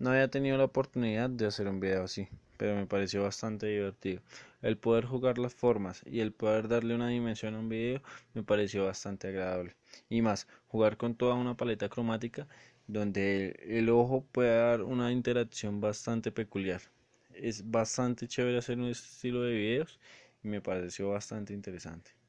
No había tenido la oportunidad de hacer un video así, pero me pareció bastante divertido. El poder jugar las formas y el poder darle una dimensión a un video me pareció bastante agradable. Y más, jugar con toda una paleta cromática donde el ojo puede dar una interacción bastante peculiar. Es bastante chévere hacer un estilo de videos y me pareció bastante interesante.